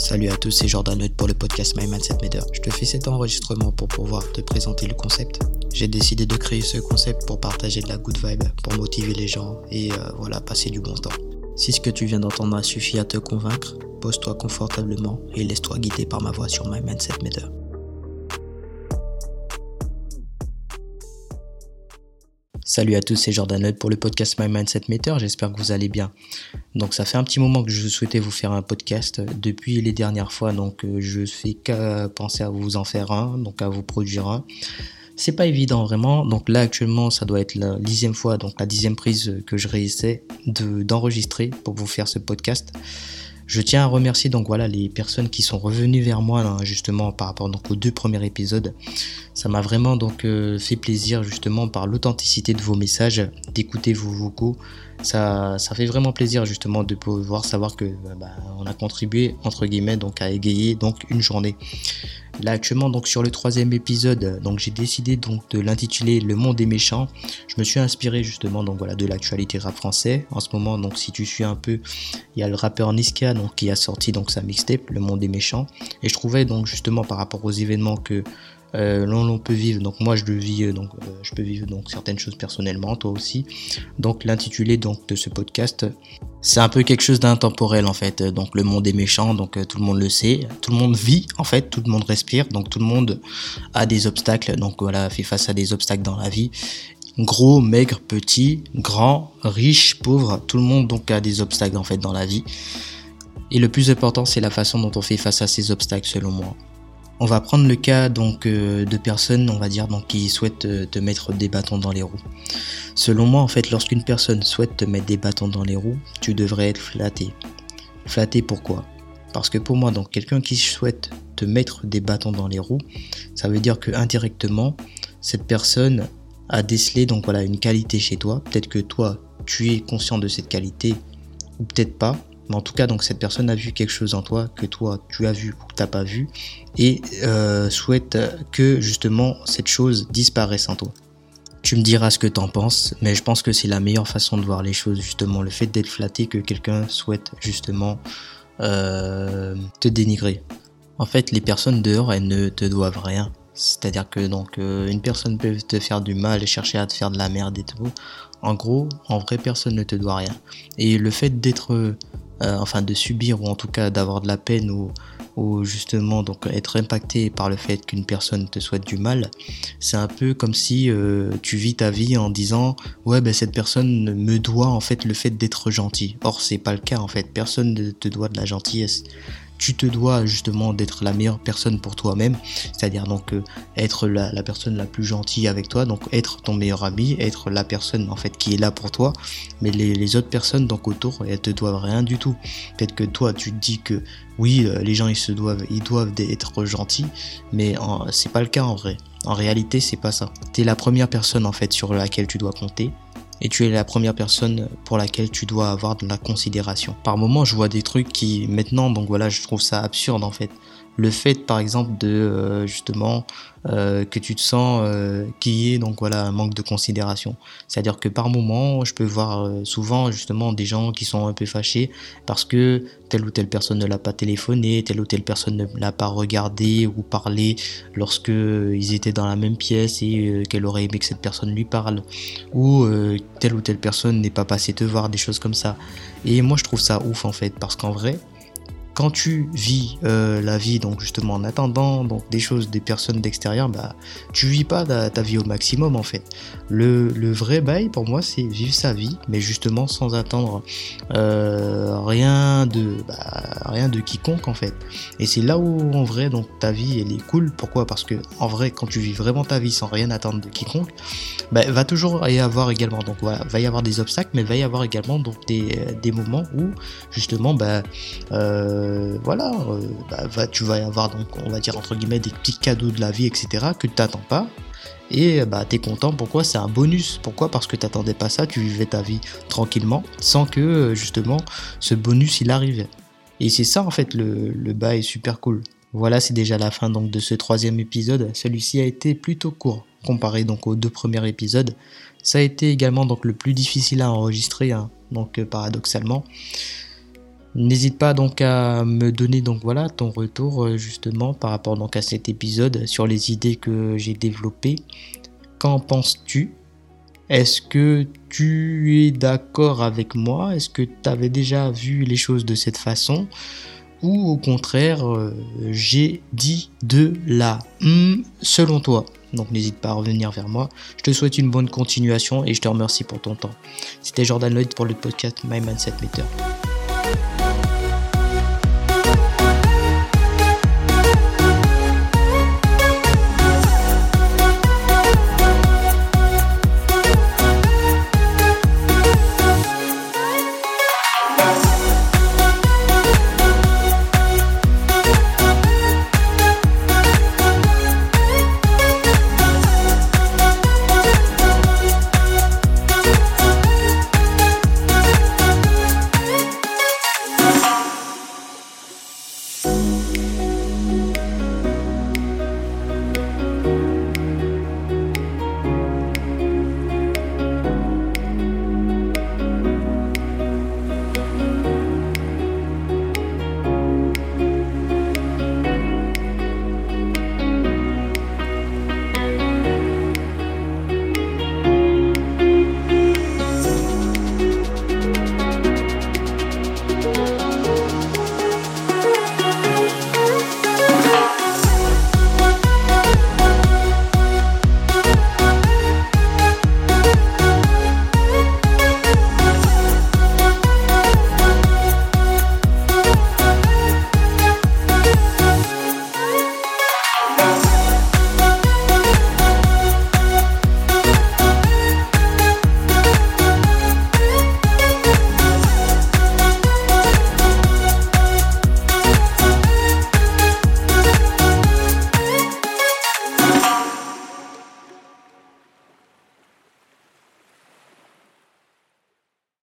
Salut à tous, c'est Jordan pour le podcast My Mindset Matter. Je te fais cet enregistrement pour pouvoir te présenter le concept. J'ai décidé de créer ce concept pour partager de la good vibe, pour motiver les gens et euh, voilà, passer du bon temps. Si ce que tu viens d'entendre a suffi à te convaincre, pose-toi confortablement et laisse-toi guider par ma voix sur My Mindset Matter. Salut à tous, c'est Jordan pour le podcast My Mindset Meter. J'espère que vous allez bien. Donc ça fait un petit moment que je souhaitais vous faire un podcast depuis les dernières fois, donc euh, je fais qu'à penser à vous en faire un, donc à vous produire un. C'est pas évident vraiment. Donc là actuellement, ça doit être la dixième fois, donc la dixième prise que je réessaie d'enregistrer pour vous faire ce podcast. Je tiens à remercier donc les personnes qui sont revenues vers moi justement par rapport aux deux premiers épisodes. Ça m'a vraiment euh, fait plaisir justement par l'authenticité de vos messages, d'écouter vos vocaux. Ça, ça fait vraiment plaisir justement de pouvoir savoir que bah, on a contribué entre guillemets donc à égayer donc une journée. Là actuellement donc sur le troisième épisode, donc j'ai décidé donc de l'intituler Le Monde des méchants. Je me suis inspiré justement donc voilà de l'actualité rap français. En ce moment donc si tu suis un peu, il y a le rappeur Niska qui a sorti donc sa mixtape Le Monde des méchants et je trouvais donc justement par rapport aux événements que euh, l'on peut vivre. Donc moi je le vis, euh, donc euh, je peux vivre donc certaines choses personnellement, toi aussi. Donc l'intitulé donc de ce podcast, c'est un peu quelque chose d'intemporel en fait. Donc le monde est méchant, donc tout le monde le sait, tout le monde vit en fait, tout le monde respire, donc tout le monde a des obstacles. Donc voilà, fait face à des obstacles dans la vie. Gros, maigre, petit, grand, riche, pauvre, tout le monde donc a des obstacles en fait dans la vie. Et le plus important, c'est la façon dont on fait face à ces obstacles selon moi. On va prendre le cas donc euh, de personnes, on va dire, donc, qui souhaitent euh, te mettre des bâtons dans les roues. Selon moi, en fait, lorsqu'une personne souhaite te mettre des bâtons dans les roues, tu devrais être flatté. Flatté pourquoi? Parce que pour moi, donc quelqu'un qui souhaite te mettre des bâtons dans les roues, ça veut dire que indirectement, cette personne a décelé donc voilà une qualité chez toi. Peut-être que toi, tu es conscient de cette qualité ou peut-être pas. Mais en tout cas, donc cette personne a vu quelque chose en toi que toi tu as vu ou t'as pas vu et euh, souhaite que justement cette chose disparaisse en toi. Tu me diras ce que t'en penses, mais je pense que c'est la meilleure façon de voir les choses, justement, le fait d'être flatté que quelqu'un souhaite justement euh, te dénigrer. En fait, les personnes dehors, elles ne te doivent rien. C'est-à-dire que donc euh, une personne peut te faire du mal et chercher à te faire de la merde et tout. En gros, en vrai, personne ne te doit rien. Et le fait d'être euh, enfin de subir ou en tout cas d'avoir de la peine ou, ou justement donc être impacté par le fait qu'une personne te souhaite du mal, c'est un peu comme si euh, tu vis ta vie en disant ouais ben cette personne me doit en fait le fait d'être gentil. Or c'est pas le cas en fait, personne ne te doit de la gentillesse tu te dois justement d'être la meilleure personne pour toi-même, c'est-à-dire donc euh, être la, personne la plus gentille avec toi, donc être ton meilleur ami, être la personne en fait qui est là pour toi, mais les, autres personnes donc autour, elles te doivent rien du tout. Peut-être que toi tu te dis que oui, euh, les gens ils se doivent, ils doivent être gentils, mais c'est pas le cas en vrai. En réalité, c'est pas ça. T'es la première personne en fait sur laquelle tu dois compter et tu es la première personne pour laquelle tu dois avoir de la considération. Par moments, je vois des trucs qui maintenant, donc voilà, je trouve ça absurde en fait le fait par exemple de euh, justement euh, que tu te sens euh, qu'il y ait donc voilà un manque de considération. C'est à dire que par moment je peux voir souvent justement des gens qui sont un peu fâchés parce que telle ou telle personne ne l'a pas téléphoné telle ou telle personne ne l'a pas regardé ou parlé lorsque ils étaient dans la même pièce et qu'elle aurait aimé que cette personne lui parle ou telle ou telle personne n'est pas passée te voir des choses comme ça. Et moi je trouve ça ouf en fait parce qu'en vrai quand tu vis euh, la vie, donc justement en attendant donc des choses des personnes d'extérieur, bah tu vis pas ta, vie au maximum en fait. Le, le vrai bail pour moi c'est vivre sa vie, mais justement sans attendre euh, rien de bah, rien de quiconque en fait. Et c'est là où en vrai donc ta vie elle est cool. Pourquoi? Parce que en vrai quand tu vis vraiment ta vie sans rien attendre de quiconque, bah, va toujours y avoir également donc voilà va y avoir des obstacles, mais va y avoir également donc des, des moments où justement bah euh, euh, voilà, euh, bah, tu vas avoir donc, on va dire entre guillemets, des petits cadeaux de la vie, etc., que tu t'attends pas. Et bah es content, pourquoi? C'est un bonus. Pourquoi? Parce que t'attendais pas ça, tu vivais ta vie tranquillement, sans que euh, justement ce bonus il arrive. Et c'est ça en fait le, le est super cool. Voilà, c'est déjà la fin donc de ce troisième épisode. Celui-ci a été plutôt court comparé donc aux deux premiers épisodes. Ça a été également donc le plus difficile à enregistrer, hein, donc paradoxalement. N'hésite pas donc à me donner donc voilà ton retour euh, justement par rapport donc à cet épisode sur les idées que j'ai développées. Qu'en penses-tu? Est-ce que tu es d'accord avec moi? Est-ce que tu avais déjà vu les choses de cette façon? Ou au contraire, euh, j'ai dit de la hmm selon toi donc n'hésite pas à revenir vers moi. Je te souhaite une bonne continuation et je te remercie pour ton temps. C'était Jordan Lloyd pour le podcast My Mindset Meter.